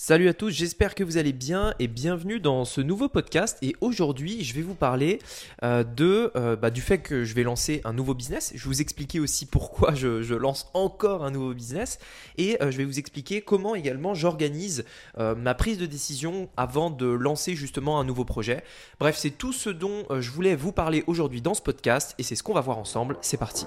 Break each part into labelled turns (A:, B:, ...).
A: Salut à tous, j'espère que vous allez bien et bienvenue dans ce nouveau podcast. Et aujourd'hui, je vais vous parler euh, de, euh, bah, du fait que je vais lancer un nouveau business. Je vais vous expliquer aussi pourquoi je, lance encore un nouveau business. Et euh, je vais vous expliquer comment également j'organise ma prise de décision avant de lancer justement un nouveau projet. Bref, c'est tout ce dont je voulais vous parler aujourd'hui dans ce podcast et c'est ce qu'on va voir ensemble. C'est parti.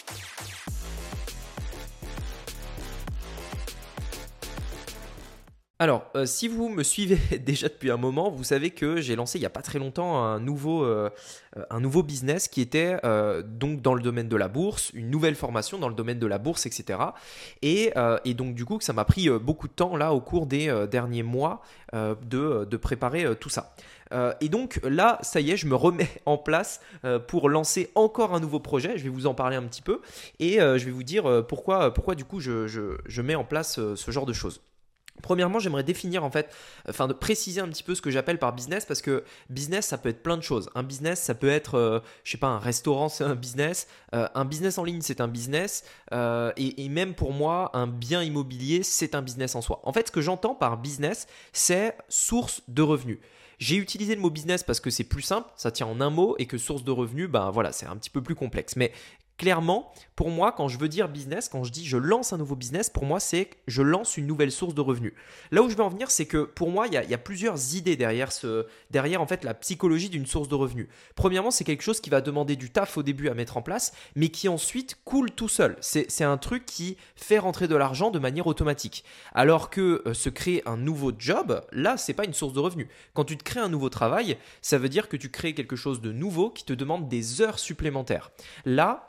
A: Alors, euh, si vous me suivez déjà depuis un moment, vous savez que j'ai lancé il n'y a pas très longtemps un nouveau, euh, nouveau business qui était euh, donc dans le domaine de la bourse, une nouvelle formation dans le domaine de la bourse, etc. Et, donc du coup, ça m'a pris beaucoup de temps là au cours des derniers mois de, préparer tout ça. et donc là, ça y est, je me remets en place pour lancer encore un nouveau projet. Je vais vous en parler un petit peu et je vais vous dire pourquoi, du coup je mets en place ce genre de choses. Premièrement, j'aimerais définir en fait, enfin de préciser un petit peu ce que j'appelle par business parce que business ça peut être plein de choses. Un business ça peut être, euh, je sais pas, un restaurant c'est un business, euh, un business en ligne c'est un business euh, et, et, même pour moi un bien immobilier c'est un business en soi. En fait, ce que j'entends par business c'est source de revenus. J'ai utilisé le mot business parce que c'est plus simple, ça tient en un mot et que source de revenus, ben voilà, c'est un petit peu plus complexe. Mais clairement, pour moi, quand je veux dire business, quand je dis je lance un nouveau business, pour moi, c'est je lance une nouvelle source de revenus. Là où je veux en venir, c'est que pour moi, il y, a, plusieurs idées derrière, ce, derrière en fait la psychologie d'une source de revenus. Premièrement, c'est quelque chose qui va demander du taf au début à mettre en place, mais qui ensuite coule tout seul. C'est un truc qui fait rentrer de l'argent de manière automatique. Alors que euh, se créer un nouveau job, là, c'est pas une source de revenus. Quand tu te crées un nouveau travail, ça veut dire que tu crées quelque chose de nouveau qui te demande des heures supplémentaires. Là,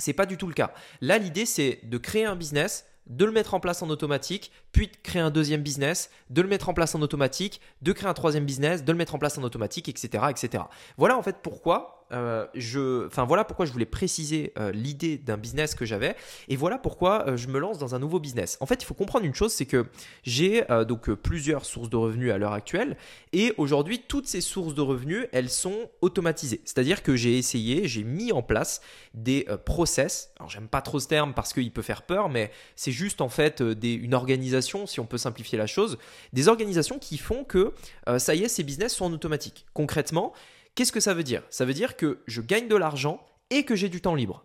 A: c'est pas du tout le cas. Là, l'idée, c'est de créer un business, de le mettre en place en automatique, puis de créer un deuxième business, de le mettre en place en automatique, de créer un troisième business, de le mettre en place en automatique, etc. etc. Voilà en fait pourquoi euh, je, enfin voilà pourquoi je voulais préciser euh, l'idée d'un business que j'avais et voilà pourquoi euh, je me lance dans un nouveau business. En fait, il faut comprendre une chose, c'est que j'ai donc plusieurs sources de revenus à l'heure actuelle et aujourd'hui toutes ces sources de revenus elles sont automatisées. C'est-à-dire que j'ai essayé, j'ai mis en place des process. Alors j'aime pas trop ce terme parce qu'il peut faire peur, mais c'est juste en fait une organisation, si on peut simplifier la chose, des organisations qui font que ça y est, ces business sont en automatique. Concrètement, Qu'est-ce que ça veut dire? Ça veut dire que je gagne de l'argent et que j'ai du temps libre.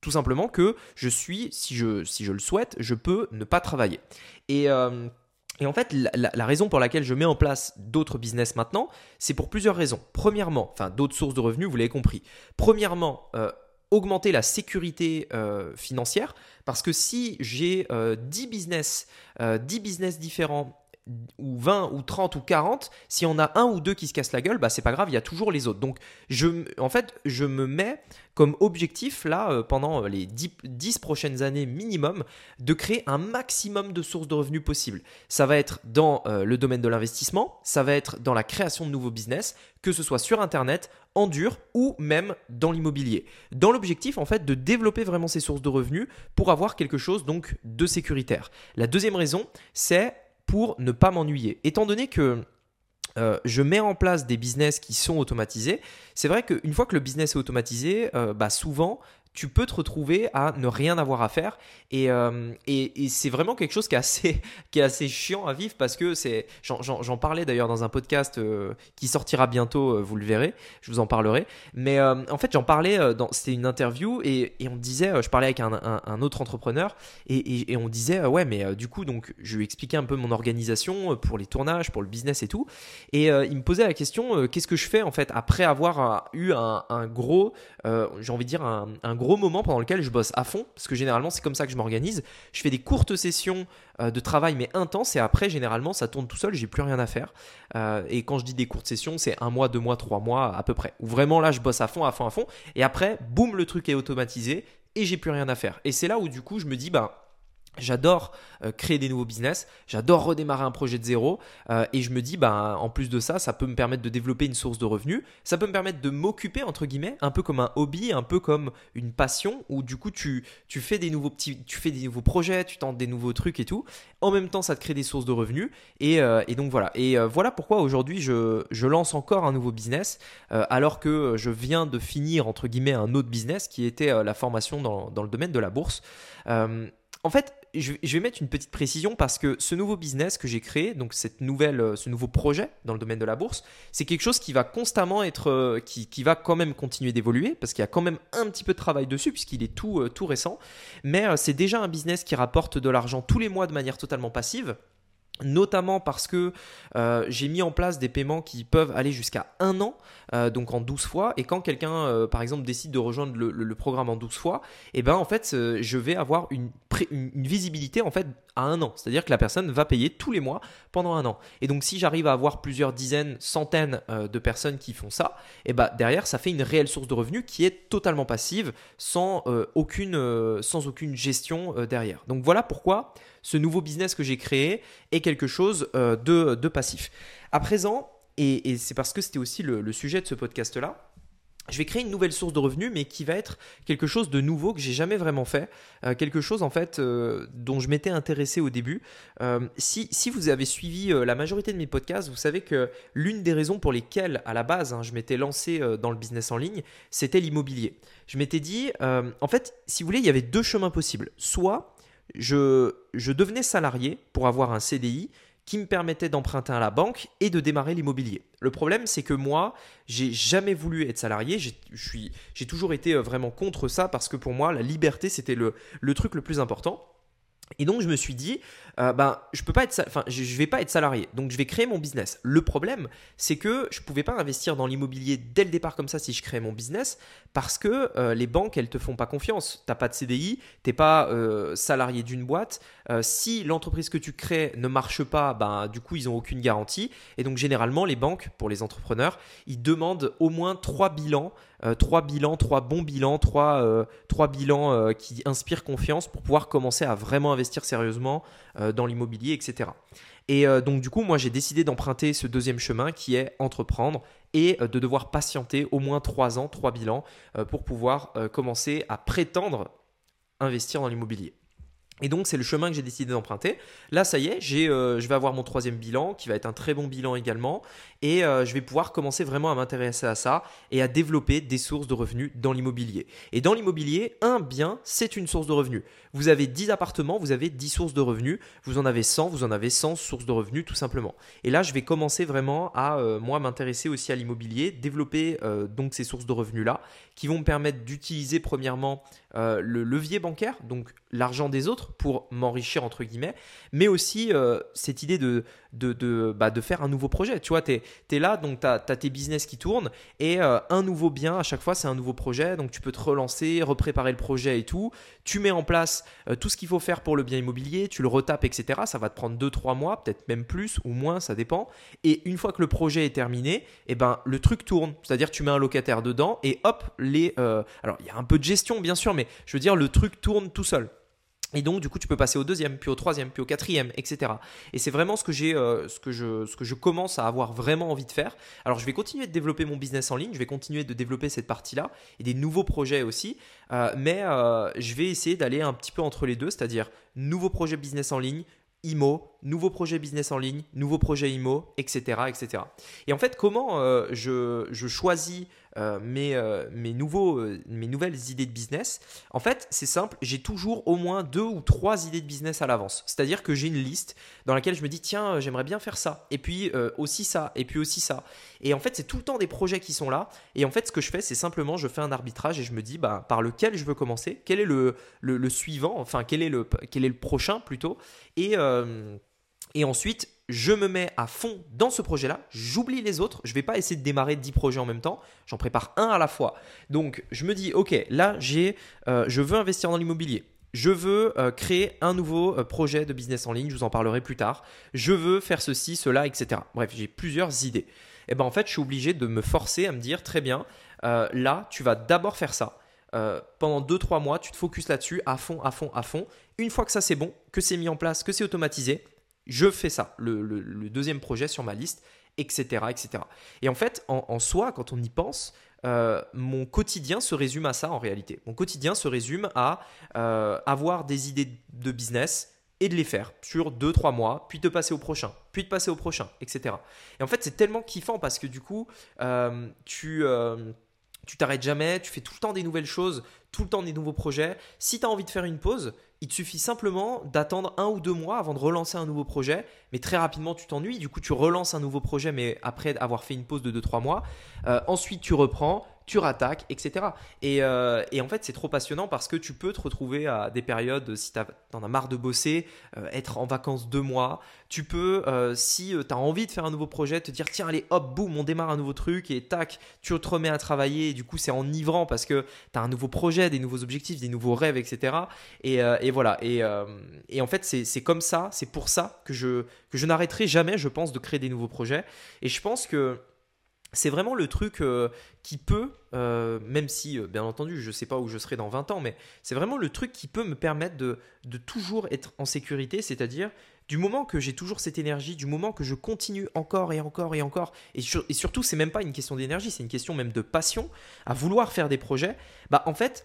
A: Tout simplement que je suis, si je, si je le souhaite, je peux ne pas travailler. Et, euh, en fait, la, raison pour laquelle je mets en place d'autres business maintenant, c'est pour plusieurs raisons. Premièrement, enfin d'autres sources de revenus, vous l'avez compris. Premièrement, euh, augmenter la sécurité euh, financière, parce que si j'ai 10 business, 10 business différents ou 20 ou 30 ou 40, si on a un ou deux qui se cassent la gueule, bah c'est pas grave, il y a toujours les autres. Donc je, en fait, je me mets comme objectif là euh, pendant euh, les 10, prochaines années minimum de créer un maximum de sources de revenus possibles. Ça va être dans euh, le domaine de l'investissement, ça va être dans la création de nouveaux business, que ce soit sur internet, en dur ou même dans l'immobilier. Dans l'objectif en fait de développer vraiment ces sources de revenus pour avoir quelque chose donc de sécuritaire. La deuxième raison, c'est pour ne pas m'ennuyer. Étant donné que euh, je mets en place des business qui sont automatisés. C'est vrai qu'une fois que le business est automatisé, euh, bah souvent, tu peux te retrouver à ne rien avoir à faire. Euh, et, et, c'est vraiment quelque chose qui est assez, qui est assez chiant à vivre parce que c'est. J'en parlais d'ailleurs dans un podcast euh, qui sortira bientôt, euh, vous le verrez, je vous en parlerai. Mais en fait, j'en parlais, c'était une interview et, et, on disait, je parlais avec un, un, autre entrepreneur et, et, on disait, ouais, mais du coup, donc, je lui expliquais un peu mon organisation pour les tournages, pour le business et tout. Et il me posait la question, qu'est-ce que je fais en fait après avoir eu un, un gros, j'ai envie de dire, un gros gros moment pendant lequel je bosse à fond, parce que généralement c'est comme ça que je m'organise. Je fais des courtes sessions euh, de travail mais intenses et après généralement ça tourne tout seul, j'ai plus rien à faire. Euh, et quand je dis des courtes sessions, c'est un mois, deux mois, trois mois à peu près. Où vraiment là je bosse à fond, à fond, à fond. Et après, boum, le truc est automatisé et j'ai plus rien à faire. Et c'est là où du coup je me dis, bah J'adore euh, créer des nouveaux business, j'adore redémarrer un projet de zéro euh, et je me dis bah en plus de ça, ça peut me permettre de développer une source de revenus, ça peut me permettre de m'occuper entre guillemets, un peu comme un hobby, un peu comme une passion où du coup tu, tu fais des nouveaux petits tu fais des nouveaux projets, tu tentes des nouveaux trucs et tout. En même temps, ça te crée des sources de revenus et, euh, et donc voilà. Et voilà pourquoi aujourd'hui je, je, lance encore un nouveau business alors que je viens de finir entre guillemets un autre business qui était la formation dans, dans, le domaine de la bourse. en fait, je, vais mettre une petite précision parce que ce nouveau business que j'ai créé, donc cette nouvelle, euh, ce nouveau projet dans le domaine de la bourse, c'est quelque chose qui va constamment être, euh, qui, va quand même continuer d'évoluer parce qu'il y a quand même un petit peu de travail dessus puisqu'il est tout, euh, tout récent. Mais c'est déjà un business qui rapporte de l'argent tous les mois de manière totalement passive notamment parce que euh, j'ai mis en place des paiements qui peuvent aller jusqu'à un an, euh, donc en 12 fois, et quand quelqu'un, euh, par exemple, décide de rejoindre le, programme en 12 fois, et eh ben en fait, je vais avoir une, une, visibilité en fait à un an, c'est-à-dire que la personne va payer tous les mois pendant un an. Et donc si j'arrive à avoir plusieurs dizaines, centaines de personnes qui font ça, et eh ben derrière, ça fait une réelle source de revenus qui est totalement passive, sans, aucune, sans aucune gestion derrière. Donc voilà pourquoi ce nouveau business que j'ai créé est quelque chose euh, de, passif. À présent, et, c'est parce que c'était aussi le, sujet de ce podcast-là, je vais créer une nouvelle source de revenus, mais qui va être quelque chose de nouveau que j'ai jamais vraiment fait, euh, quelque chose en fait euh, dont je m'étais intéressé au début. si, vous avez suivi la majorité de mes podcasts, vous savez que l'une des raisons pour lesquelles à la base hein, je m'étais lancé dans le business en ligne, c'était l'immobilier. Je m'étais dit, en fait, si vous voulez, il y avait deux chemins possibles. Soit je, devenais salarié pour avoir un CDI qui me permettait d'emprunter à la banque et de démarrer l'immobilier. Le problème, c'est que moi, j'ai jamais voulu être salarié. J'ai toujours été euh, vraiment contre ça parce que pour moi, la liberté, c'était le, le truc le plus important. Et donc je me suis dit, euh, ben je peux pas être, enfin je, vais pas être salarié, donc je vais créer mon business. Le problème, c'est que je pouvais pas investir dans l'immobilier dès le départ comme ça si je créais mon business, parce que euh, les banques elles te font pas confiance. T'as pas de CDI, t'es pas euh, salarié d'une boîte. si l'entreprise que tu crées ne marche pas, ben du coup ils ont aucune garantie. Et donc généralement les banques pour les entrepreneurs, ils demandent au moins trois bilans euh, trois bilans, trois bons bilans, trois, euh, bilans euh, qui inspirent confiance pour pouvoir commencer à vraiment investir sérieusement dans l'immobilier, etc. Et donc du coup, moi j'ai décidé d'emprunter ce deuxième chemin qui est entreprendre et de devoir patienter au moins trois ans, trois bilans pour pouvoir commencer à prétendre investir dans l'immobilier. Et donc c'est le chemin que j'ai décidé d'emprunter. Là, ça y est, euh, je vais avoir mon troisième bilan, qui va être un très bon bilan également, et euh, je vais pouvoir commencer vraiment à m'intéresser à ça et à développer des sources de revenus dans l'immobilier. Et dans l'immobilier, un bien, c'est une source de revenus. Vous avez 10 appartements, vous avez 10 sources de revenus, vous en avez 100, vous en avez 100 sources de revenus tout simplement. Et là, je vais commencer vraiment à, euh, moi, m'intéresser aussi à l'immobilier, développer donc ces sources de revenus-là, qui vont me permettre d'utiliser premièrement le levier bancaire, donc l'argent des autres, pour m'enrichir entre guillemets, mais aussi euh, cette idée de, de, de, bah, de, faire un nouveau projet. Tu vois, tu es, là, donc tu as, tes business qui tournent et euh, un nouveau bien, à chaque fois, c'est un nouveau projet. Donc tu peux te relancer, repréparer le projet et tout. Tu mets en place euh, tout ce qu'il faut faire pour le bien immobilier, tu le retapes, etc. Ça va te prendre 2-3 mois, peut-être même plus ou moins, ça dépend. Et une fois que le projet est terminé, eh ben, le truc tourne. C'est-à-dire tu mets un locataire dedans et hop, les. alors il y a un peu de gestion, bien sûr, mais je veux dire, le truc tourne tout seul. Et donc, du coup, tu peux passer au deuxième, puis au troisième, puis au quatrième, etc. Et c'est vraiment ce que j'ai, euh, ce que je, je commence à avoir vraiment envie de faire. Alors, je vais continuer de développer mon business en ligne, je vais continuer de développer cette partie-là et des nouveaux projets aussi. Euh, mais euh, je vais essayer d'aller un petit peu entre les deux, c'est-à-dire nouveaux projets business en ligne, IMO, nouveau projet business en ligne, nouveau projet IMO, etc. etc. Et en fait, comment euh, je, choisis euh, mes, euh, mes, nouveaux, mes nouvelles idées de business En fait, c'est simple, j'ai toujours au moins deux ou trois idées de business à l'avance. C'est-à-dire que j'ai une liste dans laquelle je me dis, tiens, j'aimerais bien faire ça, et puis aussi ça, et puis aussi ça. Et en fait, c'est tout le temps des projets qui sont là. Et en fait, ce que je fais, c'est simplement, je fais un arbitrage et je me dis, bah, par lequel je veux commencer, quel est le, le, suivant, enfin, quel est le, quel est le prochain plutôt? Et et ensuite, je me mets à fond dans ce projet-là, j'oublie les autres, je ne vais pas essayer de démarrer 10 projets en même temps, j'en prépare un à la fois. Donc je me dis, ok, là j'ai, euh, je veux investir dans l'immobilier. Je veux euh, créer un nouveau euh, projet de business en ligne, je vous en parlerai plus tard. Je veux faire ceci, cela, etc. Bref, j'ai plusieurs idées. Et ben en fait, je suis obligé de me forcer à me dire, très bien, là, tu vas d'abord faire ça. pendant 2-3 mois, tu te focuses là-dessus à fond, à fond, à fond. Une fois que ça c'est bon, que c'est mis en place, que c'est automatisé, je fais ça, le, deuxième projet sur ma liste, etc. etc. Et en fait, en, soi, quand on y pense, euh, mon quotidien se résume à ça en réalité. Mon quotidien se résume à euh, avoir des idées de business et de les faire sur 2-3 mois, puis de passer au prochain, puis de passer au prochain, etc. Et en fait, c'est tellement kiffant parce que du coup, euh, tu tu t'arrêtes jamais, tu fais tout le temps des nouvelles choses, tout le temps des nouveaux projets. Si tu as envie de faire une pause, il te suffit simplement d'attendre un ou deux mois avant de relancer un nouveau projet. Mais très rapidement, tu t'ennuies. Du coup, tu relances un nouveau projet, mais après avoir fait une pause de 2-3 mois. Euh, ensuite, tu reprends tu rattaques, etc. Euh, et, en fait, c'est trop passionnant parce que tu peux te retrouver à des périodes, si tu en as marre de bosser, euh, être en vacances deux mois. Tu peux, euh, si tu as envie de faire un nouveau projet, te dire tiens, allez, hop, boum, on démarre un nouveau truc et tac, tu te remets à travailler. Et du coup, c'est enivrant parce que tu as un nouveau projet, des nouveaux objectifs, des nouveaux rêves, etc. Et, voilà. Et, et, en fait, c'est comme ça, c'est pour ça que je, que je n'arrêterai jamais, je pense, de créer des nouveaux projets. Et je pense que c'est vraiment le truc euh, qui peut, euh, même si euh, bien entendu je ne sais pas où je serai dans 20 ans, mais c'est vraiment le truc qui peut me permettre de, toujours être en sécurité, c'est-à-dire du moment que j'ai toujours cette énergie, du moment que je continue encore et encore et encore, et, et surtout c'est même pas une question d'énergie, c'est une question même de passion à vouloir faire des projets, bah en fait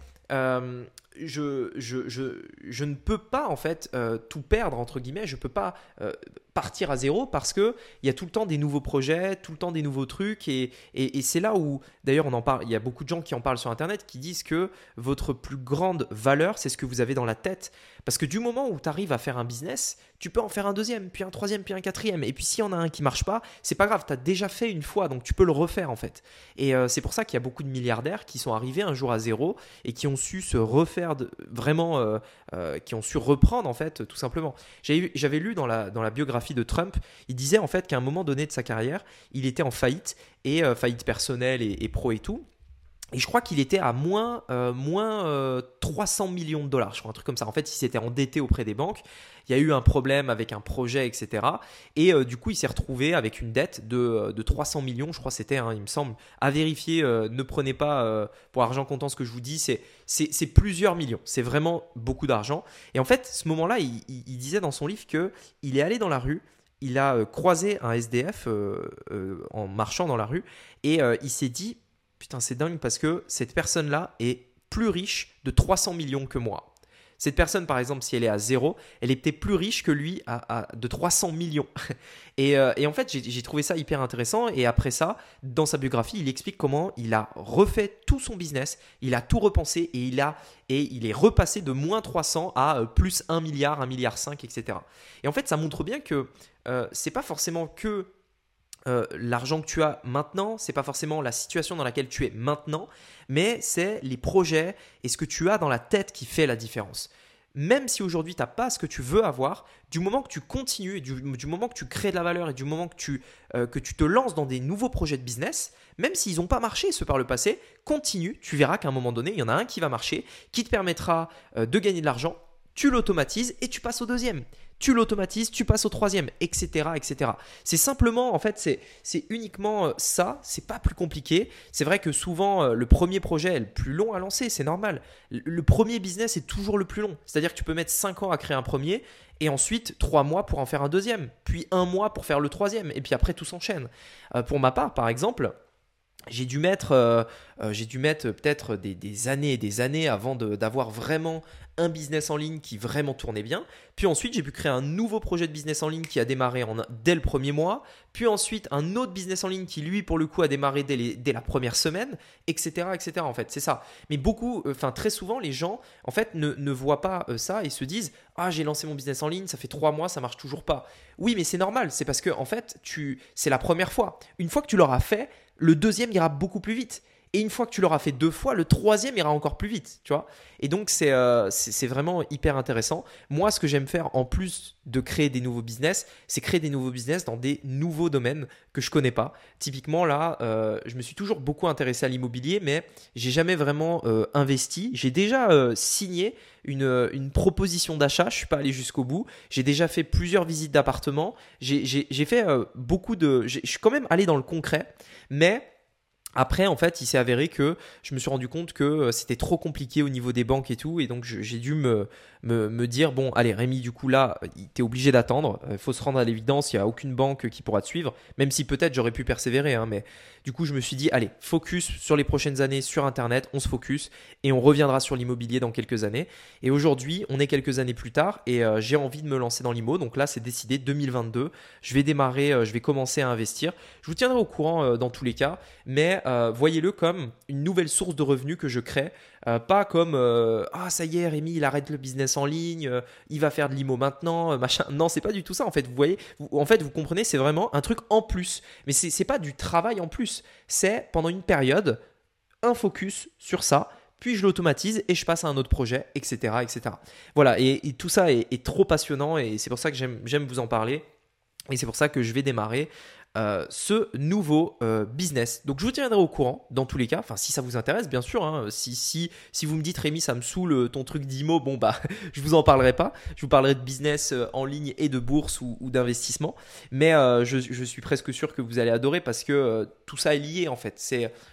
A: je, je, je, je, ne peux pas en fait euh, tout perdre entre guillemets, je peux pas euh, partir à zéro parce que il y a tout le temps des nouveaux projets, tout le temps des nouveaux trucs. Et, et, c'est là où d'ailleurs on en parle, il y a beaucoup de gens qui en parlent sur internet qui disent que votre plus grande valeur c'est ce que vous avez dans la tête. Parce que du moment où tu arrives à faire un business, tu peux en faire un deuxième, puis un troisième, puis un quatrième. Et puis s'il y en a un qui marche pas, c'est pas grave, tu as déjà fait une fois donc tu peux le refaire en fait. Et euh, c'est pour ça qu'il y a beaucoup de milliardaires qui sont arrivés un jour à zéro et qui ont su se refaire vraiment euh, euh, qui ont su reprendre en fait tout simplement. J'avais lu dans la, dans la biographie de Trump, il disait en fait qu'à un moment donné de sa carrière, il était en faillite et euh, faillite personnelle et, et pro et tout. Et je crois qu'il était à moins, euh, moins 300 euh, millions de dollars, je crois, un truc comme ça. En fait, il s'était endetté auprès des banques. Il y a eu un problème avec un projet, etc. Et euh, du coup, il s'est retrouvé avec une dette de, de 300 millions, je crois c'était, hein, il me semble. À vérifier, ne prenez pas pour argent comptant ce que je vous dis, c'est, plusieurs millions. C'est vraiment beaucoup d'argent. Et en fait, ce moment-là, il, disait dans son livre qu'il est allé dans la rue, il a croisé un SDF en marchant dans la rue et il s'est dit putain, c'est dingue parce que cette personne-là est plus riche de 300 millions que moi. Cette personne, par exemple, si elle est à zéro, elle est peut-être plus riche que lui à, de 300 millions. Euh, et, en fait, j'ai trouvé ça hyper intéressant. Et après ça, dans sa biographie, il explique comment il a refait tout son business, il a tout repensé et il, a, et il est repassé de moins 300 à euh, plus 1 milliard, 1 milliard 5, etc. Et en fait, ça montre bien que euh, c'est pas forcément que euh, l'argent que tu as maintenant, c'est pas forcément la situation dans laquelle tu es maintenant, mais c'est les projets et ce que tu as dans la tête qui fait la différence. Même si aujourd'hui tu n'as pas ce que tu veux avoir, du moment que tu continues et du, moment que tu crées de la valeur et du moment que tu, euh, que tu te lances dans des nouveaux projets de business, même s'ils n'ont pas marché ce par le passé, continue, tu verras qu'à un moment donné, il y en a un qui va marcher, qui te permettra euh, de gagner de l'argent, tu l'automatises et tu passes au deuxième tu l'automatises, tu passes au troisième, etc. etc. C'est simplement, en fait, c'est uniquement euh, ça, c'est pas plus compliqué. C'est vrai que souvent, euh, le premier projet est le plus long à lancer, c'est normal. Le premier business est toujours le plus long. C'est-à-dire que tu peux mettre 5 ans à créer un premier, et ensuite 3 mois pour en faire un deuxième, puis un mois pour faire le troisième, et puis après tout s'enchaîne. Euh, pour ma part, par exemple, j'ai dû mettre, j'ai dû mettre peut-être des, années et des années avant d'avoir vraiment un business en ligne qui vraiment tournait bien. Puis ensuite, j'ai pu créer un nouveau projet de business en ligne qui a démarré en, dès le premier mois. Puis ensuite, un autre business en ligne qui, lui, pour le coup, a démarré dès, dès la première semaine, etc. etc. En fait, c'est ça. Mais beaucoup, euh, enfin, très souvent, les gens, en fait, ne, voient pas euh, ça et se disent Ah, j'ai lancé mon business en ligne, ça fait trois mois, ça marche toujours pas. Oui, mais c'est normal. C'est parce que, en fait, c'est la première fois. Une fois que tu l'auras fait, le deuxième ira beaucoup plus vite. Et une fois que tu l'auras fait deux fois, le troisième ira encore plus vite, tu vois. Et donc, euh, c'est vraiment hyper intéressant. Moi, ce que j'aime faire, en plus de créer des nouveaux business, c'est créer des nouveaux business dans des nouveaux domaines que je connais pas. Typiquement, là, euh, je me suis toujours beaucoup intéressé à l'immobilier, mais j'ai jamais vraiment euh, investi. J'ai déjà signé une, une, proposition d'achat, je suis pas allé jusqu'au bout. J'ai déjà fait plusieurs visites d'appartements. J'ai fait beaucoup de... Je suis quand même allé dans le concret, mais après, en fait, il s'est avéré que je me suis rendu compte que euh, c'était trop compliqué au niveau des banques et tout, et donc j'ai dû me, dire bon, allez, Rémi, du coup là, t'es obligé d'attendre. Il faut se rendre à l'évidence, il n'y a aucune banque qui pourra te suivre, même si peut-être j'aurais pu persévérer, hein, mais du coup, je me suis dit allez, focus sur les prochaines années sur Internet, on se focus et on reviendra sur l'immobilier dans quelques années. Et aujourd'hui, on est quelques années plus tard et euh, j'ai envie de me lancer dans l'IMO, donc là, c'est décidé 2022. Je vais démarrer, euh, je vais commencer à investir. Je vous tiendrai au courant dans tous les cas, mais euh, voyez-le comme une nouvelle source de revenus que je crée, euh, pas comme euh, ah ça y est Rémi il arrête le business en ligne, il va faire de l'IMO maintenant, machin. Non, c'est pas du tout ça en fait. Vous voyez, en fait vous comprenez, c'est vraiment un truc en plus. Mais c'est pas du travail en plus. C'est pendant une période un focus sur ça puis je l'automatise et je passe à un autre projet, etc. etc. Voilà, et, tout ça est, trop passionnant et c'est pour ça que j'aime vous en parler. Et c'est pour ça que je vais démarrer euh, ce nouveau euh, business. Donc je vous tiendrai au courant dans tous les cas, enfin si ça vous intéresse bien sûr, hein. si, si, si vous me dites Rémi ça me saoule euh, ton truc d'IMO, bon bah je vous en parlerai pas, je vous parlerai de business en ligne et de bourse ou, d'investissement, mais je, je, suis presque sûr que vous allez adorer parce que tout ça est lié en fait,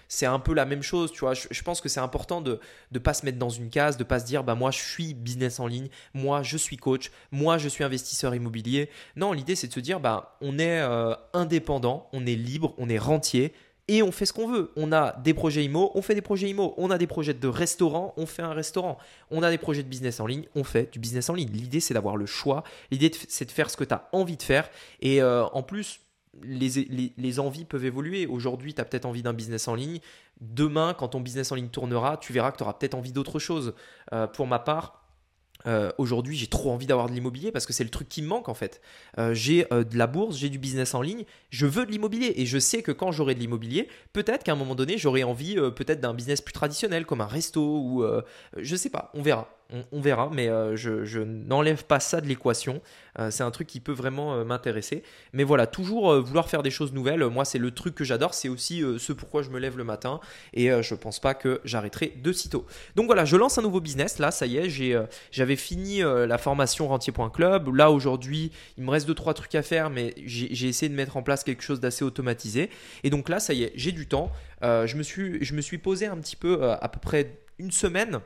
A: c'est un peu la même chose, tu vois. Je, pense que c'est important de ne pas se mettre dans une case, de pas se dire, bah moi je suis business en ligne, moi je suis coach, moi je suis investisseur immobilier. Non, l'idée c'est de se dire, bah on est euh, indépendant, on est libre, on est rentier et on fait ce qu'on veut. On a des projets IMO, on fait des projets IMO. On a des projets de restaurant, on fait un restaurant. On a des projets de business en ligne, on fait du business en ligne. L'idée, c'est d'avoir le choix. L'idée, c'est de faire ce que tu as envie de faire. Et euh, en plus, les, envies peuvent évoluer. Aujourd'hui, tu as peut-être envie d'un business en ligne. Demain, quand ton business en ligne tournera, tu verras que tu auras peut-être envie d'autre chose. Euh, pour ma part, euh, aujourd'hui, j'ai trop envie d'avoir de l'immobilier parce que c'est le truc qui me manque en fait. Euh, j'ai de la bourse, j'ai du business en ligne, je veux de l'immobilier et je sais que quand j'aurai de l'immobilier, peut-être qu'à un moment donné, j'aurai envie peut-être d'un business plus traditionnel comme un resto ou je sais pas, on verra on, verra, mais euh, je, n'enlève pas ça de l'équation. Euh, c'est un truc qui peut vraiment euh, m'intéresser. Mais voilà, toujours vouloir faire des choses nouvelles, moi c'est le truc que j'adore, c'est aussi ce pourquoi je me lève le matin et je pense pas que j'arrêterai de sitôt. Donc voilà, je lance un nouveau business, là ça y est, j'avais fini la formation rentier.club, là aujourd'hui il me reste 2-3 trucs à faire, mais j'ai essayé de mettre en place quelque chose d'assez automatisé. Et donc là ça y est, j'ai du temps, je, me suis, posé un petit peu à peu près une semaine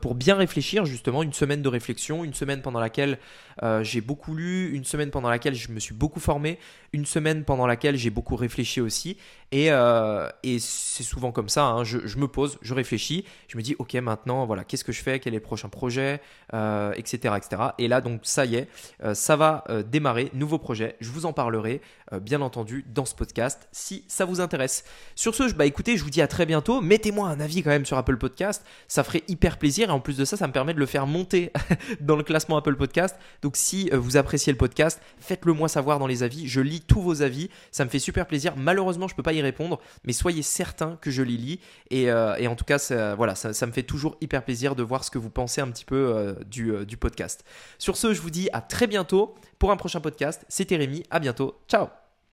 A: pour bien réfléchir, justement, une semaine de réflexion, une semaine pendant laquelle euh, j'ai beaucoup lu, une semaine pendant laquelle je me suis beaucoup formé, une semaine pendant laquelle j'ai beaucoup réfléchi aussi. Et, euh, et c'est souvent comme ça, hein. je, me pose, je réfléchis, je me dis, ok, maintenant, voilà, qu'est-ce que je fais, quel est le prochain projet, etc., etc. Et là, donc, ça y est, ça va démarrer, nouveau projet, je vous en parlerai, bien entendu, dans ce podcast, si ça vous intéresse. Sur ce, bah écoutez, je vous dis à très bientôt, mettez-moi un avis quand même sur Apple Podcast, ça ferait hyper plaisir et en plus de ça, ça me permet de le faire monter dans le classement Apple Podcast. Donc si euh, vous appréciez le podcast, faites-le moi savoir dans les avis. Je lis tous vos avis, ça me fait super plaisir. Malheureusement, je peux pas y répondre, mais soyez certains que je les lis. Et, euh, en tout cas, voilà, ça, me fait toujours hyper plaisir de voir ce que vous pensez un petit peu euh, du, du podcast. Sur ce, je vous dis à très bientôt pour un prochain podcast. C'était Rémi, à bientôt. Ciao